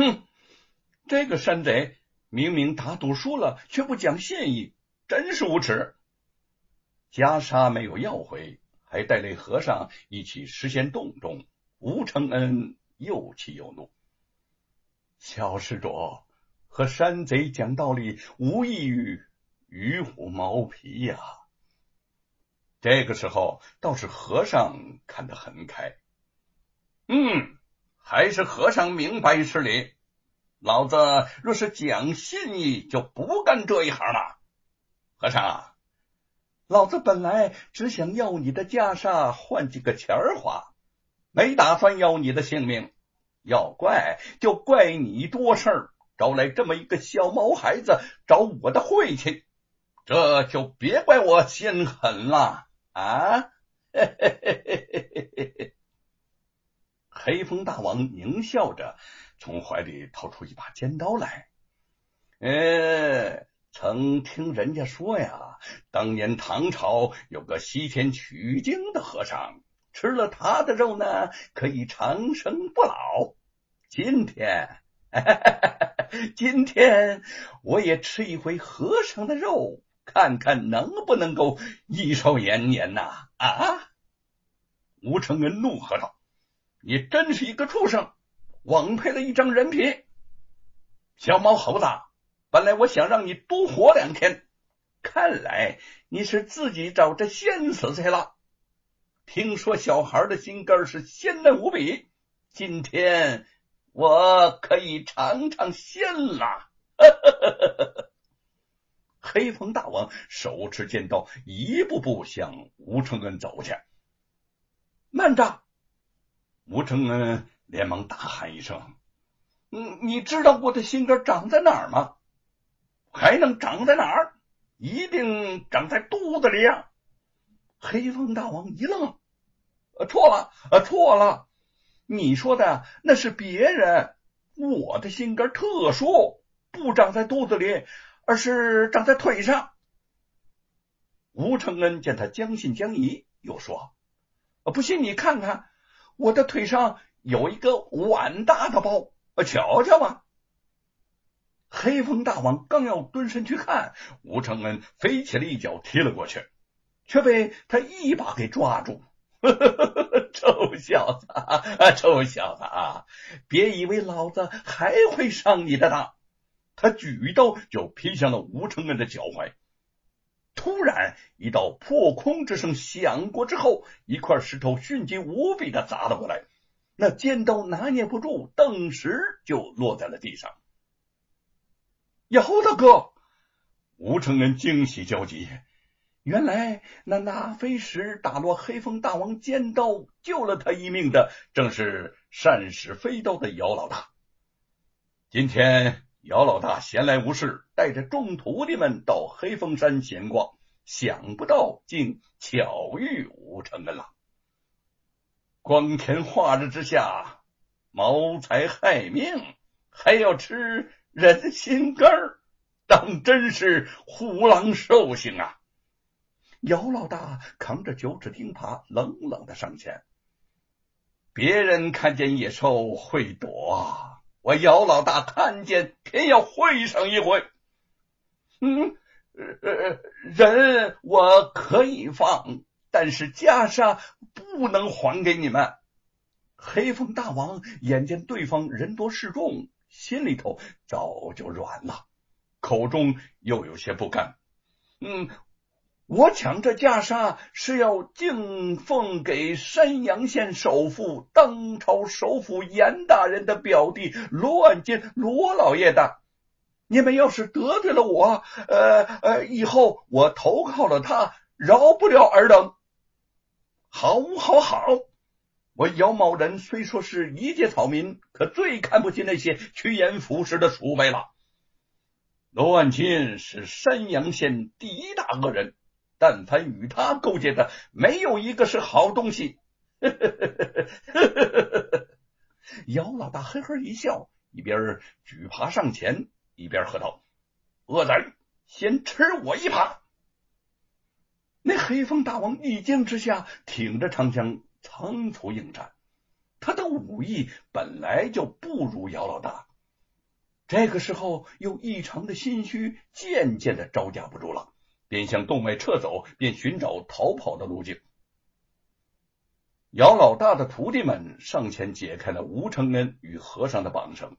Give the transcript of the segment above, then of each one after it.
哼，这个山贼明明打赌输了，却不讲信义，真是无耻！袈裟没有要回，还带领和尚一起实现洞中。吴承恩又气又怒，小施主和山贼讲道理，无异于与虎谋皮呀。这个时候，倒是和尚看得很开。嗯，还是和尚明白事理。老子若是讲信义，就不干这一行了。和尚，老子本来只想要你的袈裟换几个钱花，没打算要你的性命。要怪就怪你多事儿，招来这么一个小毛孩子找我的晦气，这就别怪我心狠了。啊！嘿嘿嘿嘿嘿嘿嘿黑风大王狞笑着，从怀里掏出一把尖刀来。呃，曾听人家说呀，当年唐朝有个西天取经的和尚，吃了他的肉呢，可以长生不老。今天，今天我也吃一回和尚的肉。看看能不能够益寿延年呐！啊！吴承恩怒喝道：“你真是一个畜生，枉配了一张人皮！小毛猴子，本来我想让你多活两天，看来你是自己找着仙死去了。听说小孩的心肝是鲜嫩无比，今天我可以尝尝鲜了！” 黑风大王手持剑刀，一步步向吴承恩走去。慢着！吴承恩连忙大喊一声：“嗯，你知道我的心肝长在哪儿吗？还能长在哪儿？一定长在肚子里呀！”黑风大王一愣：“呃，错了，呃，错了！你说的那是别人，我的心肝特殊，不长在肚子里。”而是长在腿上。吴承恩见他将信将疑，又说：“不信你看看，我的腿上有一个碗大的包，瞧瞧吧。”黑风大王刚要蹲身去看，吴承恩飞起了一脚踢了过去，却被他一把给抓住。臭小子，臭小子啊！别以为老子还会上你的当！他举刀就劈向了吴承恩的脚踝，突然一道破空之声响过之后，一块石头迅疾无比的砸了过来，那尖刀拿捏不住，顿时就落在了地上。姚大哥，吴承恩惊喜交集，原来那那飞石打落黑风大王尖刀，救了他一命的，正是善使飞刀的姚老大。今天。姚老大闲来无事，带着众徒弟们到黑风山闲逛，想不到竟巧遇吴承恩了。光天化日之下，谋财害命，还要吃人心肝，当真是虎狼兽性啊！姚老大扛着九齿钉耙，冷冷的上前。别人看见野兽会躲。我姚老大看见，偏要会上一回。嗯，呃，人我可以放，但是袈裟不能还给你们。黑风大王眼见对方人多势众，心里头早就软了，口中又有些不甘。嗯。我抢这袈裟是要敬奉给山阳县首富、当朝首府严大人的表弟罗万金罗老爷的。你们要是得罪了我，呃呃，以后我投靠了他，饶不了尔等。好，好，好！我姚某人虽说是一介草民，可最看不起那些趋炎附势的鼠辈了。罗万金是山阳县第一大恶人。但凡与他勾结的，没有一个是好东西。姚老大呵呵一笑，一边举耙上前，一边喝道：“恶人，先吃我一耙！”那黑风大王一惊之下，挺着长枪，仓促应战。他的武艺本来就不如姚老大，这个时候，又异常的心虚，渐渐的招架不住了，便向洞外撤走，便寻找逃跑的路径。姚老大的徒弟们上前解开了吴承恩与和尚的绑绳。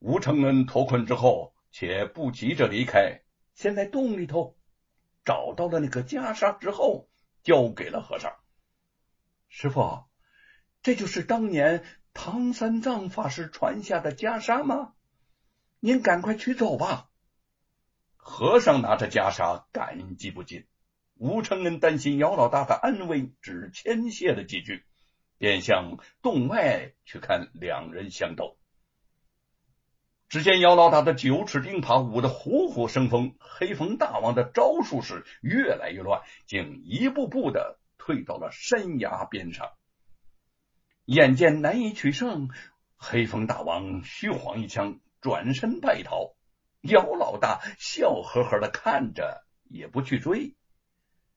吴承恩脱困之后，且不急着离开，先在洞里头找到了那个袈裟之后，交给了和尚。师傅，这就是当年唐三藏法师传下的袈裟吗？您赶快取走吧。和尚拿着袈裟，感激不尽。吴承恩担心姚老大的安危，只谦谢了几句，便向洞外去看两人相斗。只见姚老大的九齿钉耙舞得虎虎生风，黑风大王的招数是越来越乱，竟一步步的退到了山崖边上。眼见难以取胜，黑风大王虚晃一枪，转身败逃。姚老大笑呵呵的看着，也不去追。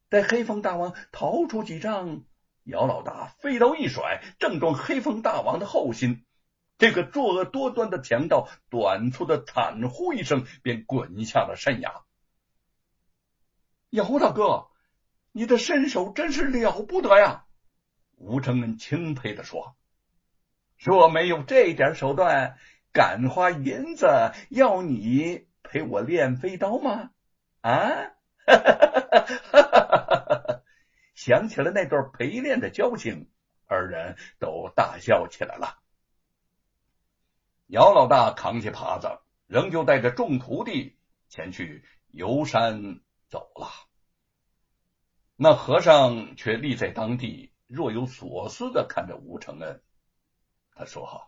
待黑风大王逃出几丈，姚老大飞刀一甩，正中黑风大王的后心。这个作恶多端的强盗，短促的惨呼一声，便滚下了山崖。姚大哥，你的身手真是了不得呀！吴承恩钦佩的说：“若没有这点手段，敢花银子要你陪我练飞刀吗？”啊！哈哈哈哈哈！想起了那段陪练的交情，二人都大笑起来了。姚老大扛起耙子，仍旧带着众徒弟前去游山走了。那和尚却立在当地，若有所思的看着吴承恩。他说：“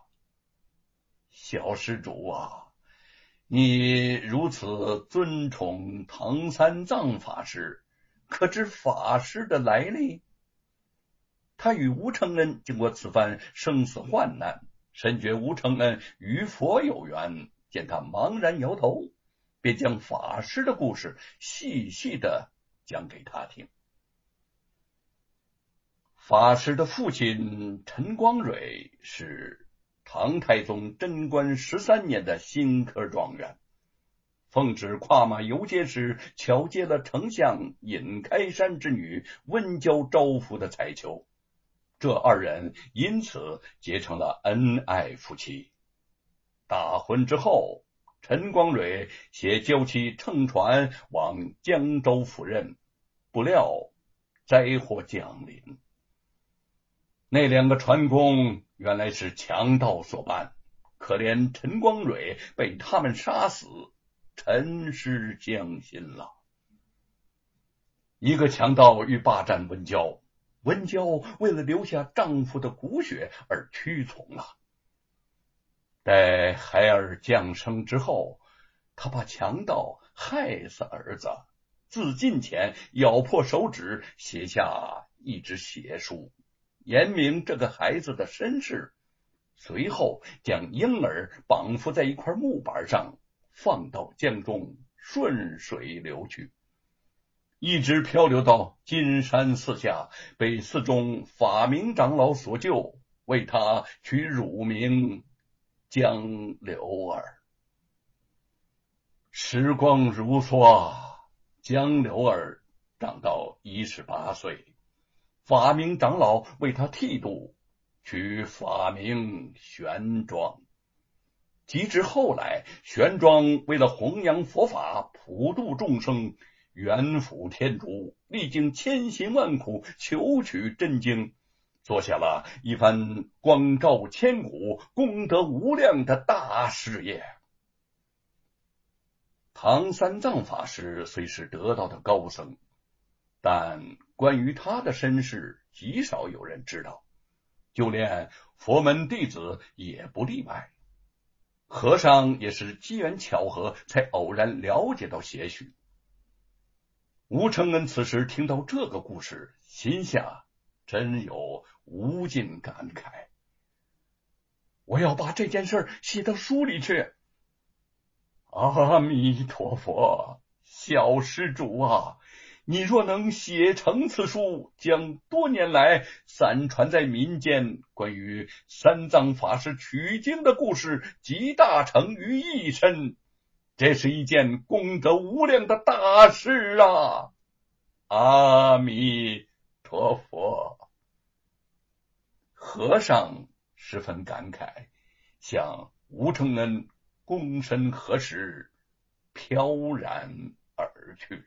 小施主啊。”你如此尊崇唐三藏法师，可知法师的来历？他与吴承恩经过此番生死患难，深觉吴承恩与佛有缘，见他茫然摇头，便将法师的故事细细的讲给他听。法师的父亲陈光蕊是。唐太宗贞观十三年的新科状元，奉旨跨马游街时，巧接了丞相尹开山之女温娇招夫的彩球，这二人因此结成了恩爱夫妻。大婚之后，陈光蕊携娇妻乘船往江州赴任，不料灾祸降临。那两个船工原来是强盗所办，可怜陈光蕊被他们杀死，沉尸江心了。一个强盗欲霸占温娇，温娇为了留下丈夫的骨血而屈从了。待孩儿降生之后，他怕强盗害死儿子，自尽前咬破手指，写下一纸血书。言明这个孩子的身世，随后将婴儿绑缚在一块木板上，放到江中，顺水流去，一直漂流到金山寺下，被寺中法明长老所救，为他取乳名江流儿。时光如梭，江流儿长到一十八岁。法明长老为他剃度，取法名玄奘。及至后来，玄奘为了弘扬佛法、普度众生，远赴天竺，历经千辛万苦，求取真经，做下了一番光照千古、功德无量的大事业。唐三藏法师虽是得道的高僧。但关于他的身世，极少有人知道，就连佛门弟子也不例外。和尚也是机缘巧合，才偶然了解到些许。吴承恩此时听到这个故事，心下真有无尽感慨。我要把这件事写到书里去。阿弥陀佛，小施主啊！你若能写成此书，将多年来散传在民间关于三藏法师取经的故事集大成于一身，这是一件功德无量的大事啊！阿弥陀佛。和尚十分感慨，向吴承恩躬身合十，飘然而去。